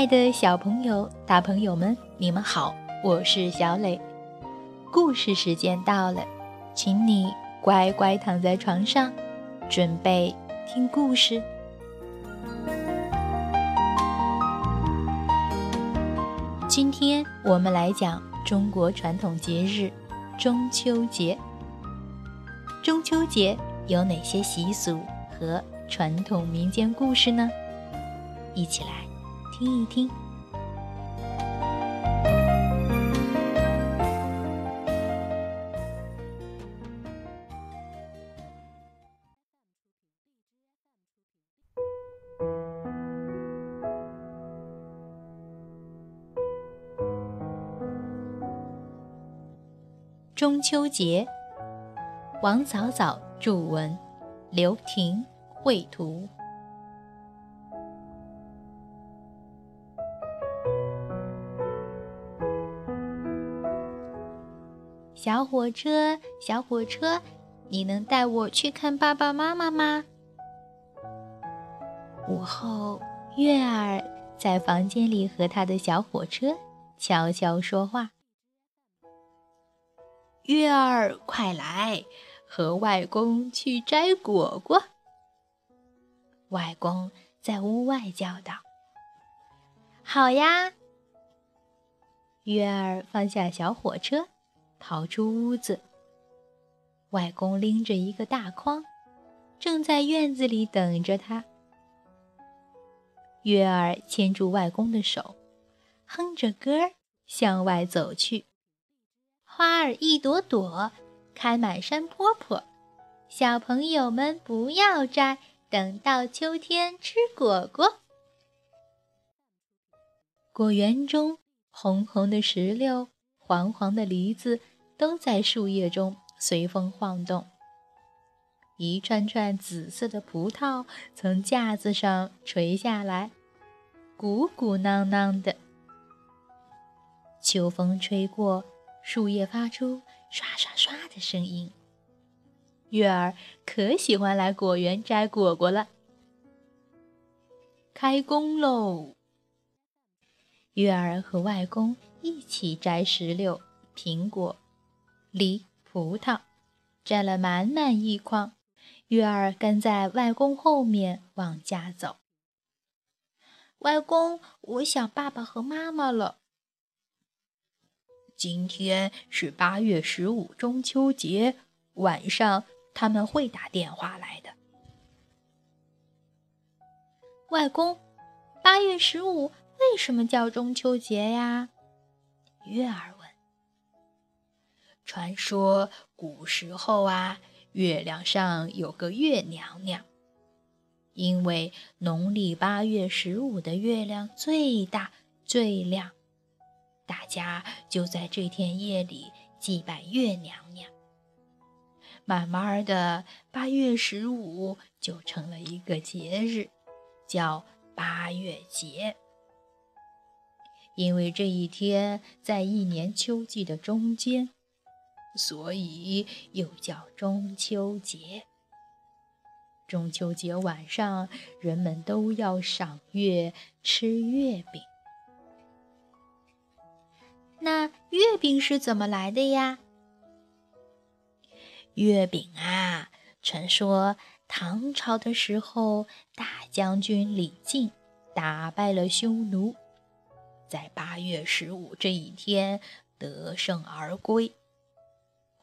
爱的小朋友、大朋友们，你们好，我是小磊。故事时间到了，请你乖乖躺在床上，准备听故事。今天我们来讲中国传统节日中秋节。中秋节有哪些习俗和传统民间故事呢？一起来。听一听，中秋节，王早早著文，刘婷绘图。小火车，小火车，你能带我去看爸爸妈妈吗？午后，月儿在房间里和他的小火车悄悄说话：“月儿，快来，和外公去摘果果。”外公在屋外叫道：“好呀。”月儿放下小火车。逃出屋子，外公拎着一个大筐，正在院子里等着他。月儿牵住外公的手，哼着歌儿向外走去。花儿一朵朵，开满山坡坡。小朋友们不要摘，等到秋天吃果果。果园中，红红的石榴，黄黄的梨子。都在树叶中随风晃动，一串串紫色的葡萄从架子上垂下来，鼓鼓囊囊的。秋风吹过，树叶发出刷刷刷的声音。月儿可喜欢来果园摘果果了。开工喽！月儿和外公一起摘石榴、苹果。梨、葡萄，摘了满满一筐。月儿跟在外公后面往家走。外公，我想爸爸和妈妈了。今天是八月十五，中秋节晚上，他们会打电话来的。外公，八月十五为什么叫中秋节呀？月儿。传说古时候啊，月亮上有个月娘娘。因为农历八月十五的月亮最大最亮，大家就在这天夜里祭拜月娘娘。慢慢的，八月十五就成了一个节日，叫八月节。因为这一天在一年秋季的中间。所以又叫中秋节。中秋节晚上，人们都要赏月、吃月饼。那月饼是怎么来的呀？月饼啊，传说唐朝的时候，大将军李靖打败了匈奴，在八月十五这一天得胜而归。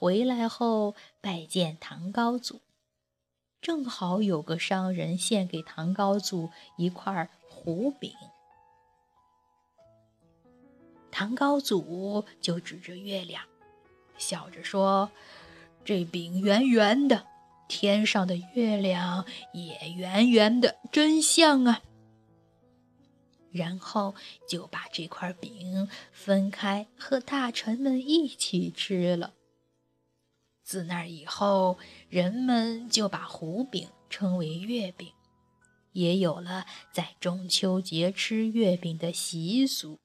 回来后拜见唐高祖，正好有个商人献给唐高祖一块胡饼，唐高祖就指着月亮，笑着说：“这饼圆圆的，天上的月亮也圆圆的，真像啊！”然后就把这块饼分开，和大臣们一起吃了。自那以后，人们就把胡饼称为月饼，也有了在中秋节吃月饼的习俗。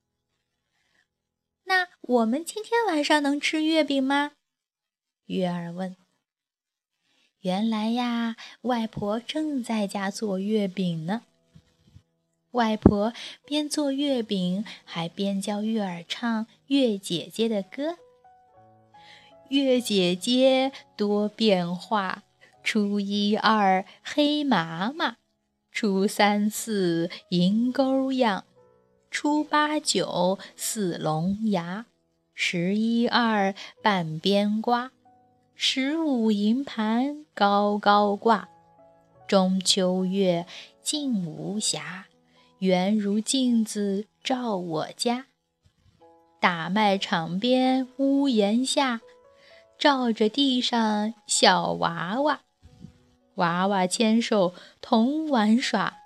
那我们今天晚上能吃月饼吗？月儿问。原来呀，外婆正在家做月饼呢。外婆边做月饼，还边教月儿唱月姐姐的歌。月姐姐多变化，初一二黑麻麻，初三四银钩样，初八九似龙牙，十一二半边瓜，十五银盘高高挂，中秋月静无暇。圆如镜子照我家，大麦场边屋檐下，照着地上小娃娃，娃娃牵手同玩耍，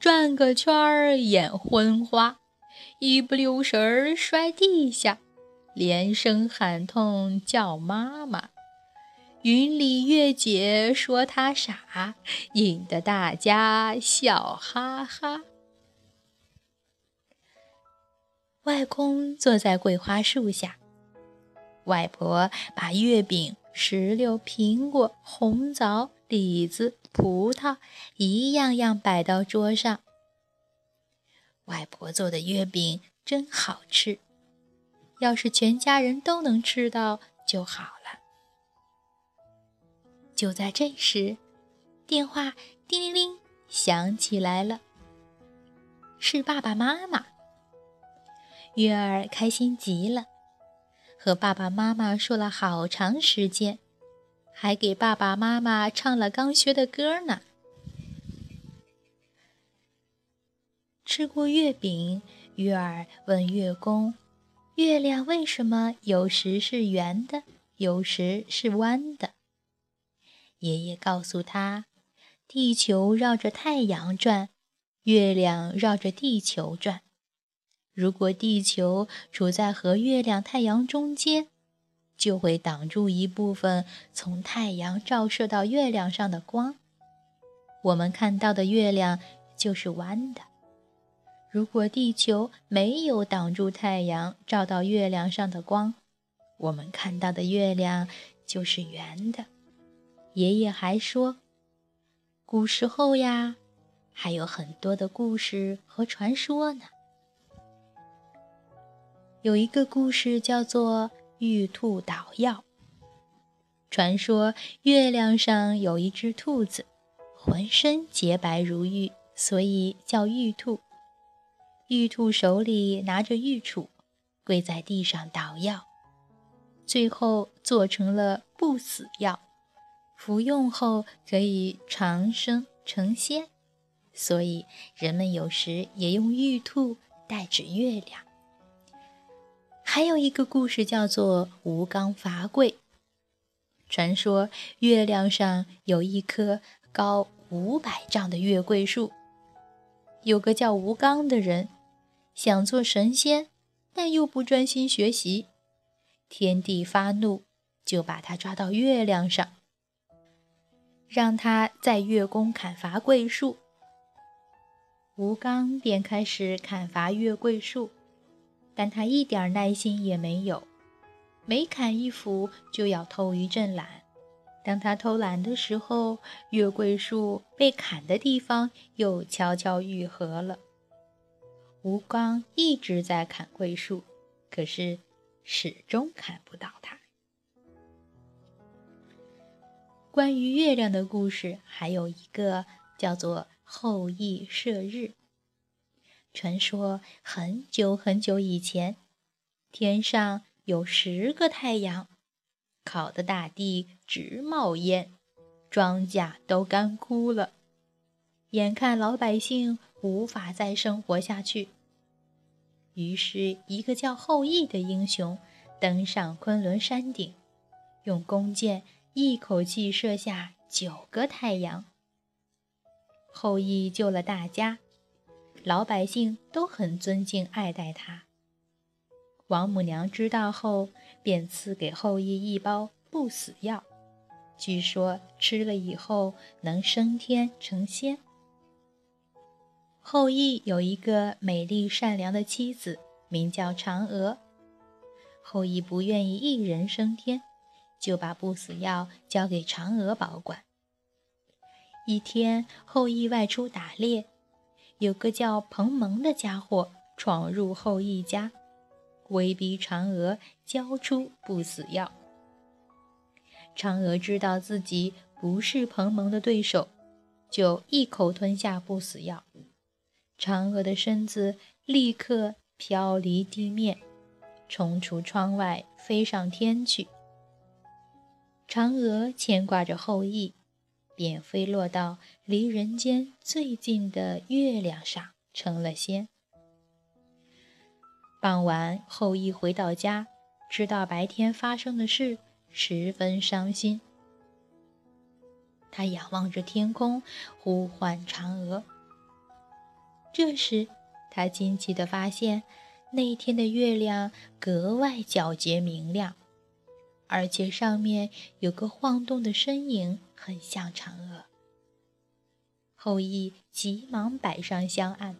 转个圈儿眼昏花，一不留神儿摔地下，连声喊痛叫妈妈。云里月姐说他傻，引得大家笑哈哈。外公坐在桂花树下，外婆把月饼、石榴、苹果、红枣、李子、葡萄一样样摆到桌上。外婆做的月饼真好吃，要是全家人都能吃到就好了。就在这时，电话叮铃铃响起来了，是爸爸妈妈。月儿开心极了，和爸爸妈妈说了好长时间，还给爸爸妈妈唱了刚学的歌呢。吃过月饼，月儿问月宫：“月亮为什么有时是圆的，有时是弯的？”爷爷告诉他：“地球绕着太阳转，月亮绕着地球转。”如果地球处在和月亮、太阳中间，就会挡住一部分从太阳照射到月亮上的光，我们看到的月亮就是弯的。如果地球没有挡住太阳照到月亮上的光，我们看到的月亮就是圆的。爷爷还说，古时候呀，还有很多的故事和传说呢。有一个故事叫做“玉兔捣药”。传说月亮上有一只兔子，浑身洁白如玉，所以叫玉兔。玉兔手里拿着玉杵，跪在地上捣药，最后做成了不死药，服用后可以长生成仙，所以人们有时也用玉兔代指月亮。还有一个故事叫做“吴刚伐桂”。传说月亮上有一棵高五百丈的月桂树，有个叫吴刚的人，想做神仙，但又不专心学习。天帝发怒，就把他抓到月亮上，让他在月宫砍伐桂树。吴刚便开始砍伐月桂树。但他一点耐心也没有，每砍一幅就要偷一阵懒。当他偷懒的时候，月桂树被砍的地方又悄悄愈合了。吴刚一直在砍桂树，可是始终砍不到它。关于月亮的故事还有一个，叫做“后羿射日”。传说很久很久以前，天上有十个太阳，烤得大地直冒烟，庄稼都干枯了。眼看老百姓无法再生活下去，于是一个叫后羿的英雄登上昆仑山顶，用弓箭一口气射下九个太阳。后羿救了大家。老百姓都很尊敬爱戴他。王母娘知道后，便赐给后羿一包不死药，据说吃了以后能升天成仙。后羿有一个美丽善良的妻子，名叫嫦娥。后羿不愿意一人升天，就把不死药交给嫦娥保管。一天，后羿外出打猎。有个叫彭蒙的家伙闯入后羿家，威逼嫦娥交出不死药。嫦娥知道自己不是彭蒙的对手，就一口吞下不死药，嫦娥的身子立刻飘离地面，冲出窗外，飞上天去。嫦娥牵挂着后羿。便飞落到离人间最近的月亮上，成了仙。傍晚，后羿回到家，知道白天发生的事，十分伤心。他仰望着天空，呼唤嫦娥。这时，他惊奇地发现，那天的月亮格外皎洁明亮。而且上面有个晃动的身影，很像嫦娥。后羿急忙摆上香案，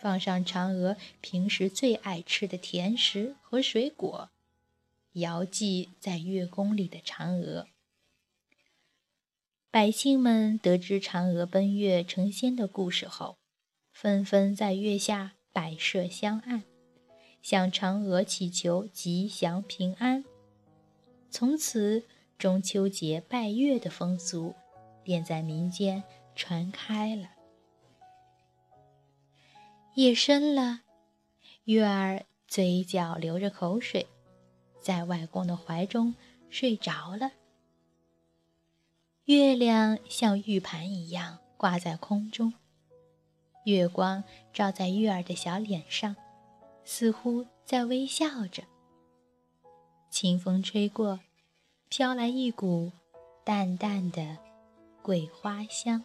放上嫦娥平时最爱吃的甜食和水果，遥祭在月宫里的嫦娥。百姓们得知嫦娥奔月成仙的故事后，纷纷在月下摆设香案，向嫦娥祈求吉祥平安。从此，中秋节拜月的风俗便在民间传开了。夜深了，月儿嘴角流着口水，在外公的怀中睡着了。月亮像玉盘一样挂在空中，月光照在月儿的小脸上，似乎在微笑着。清风吹过。飘来一股淡淡的桂花香。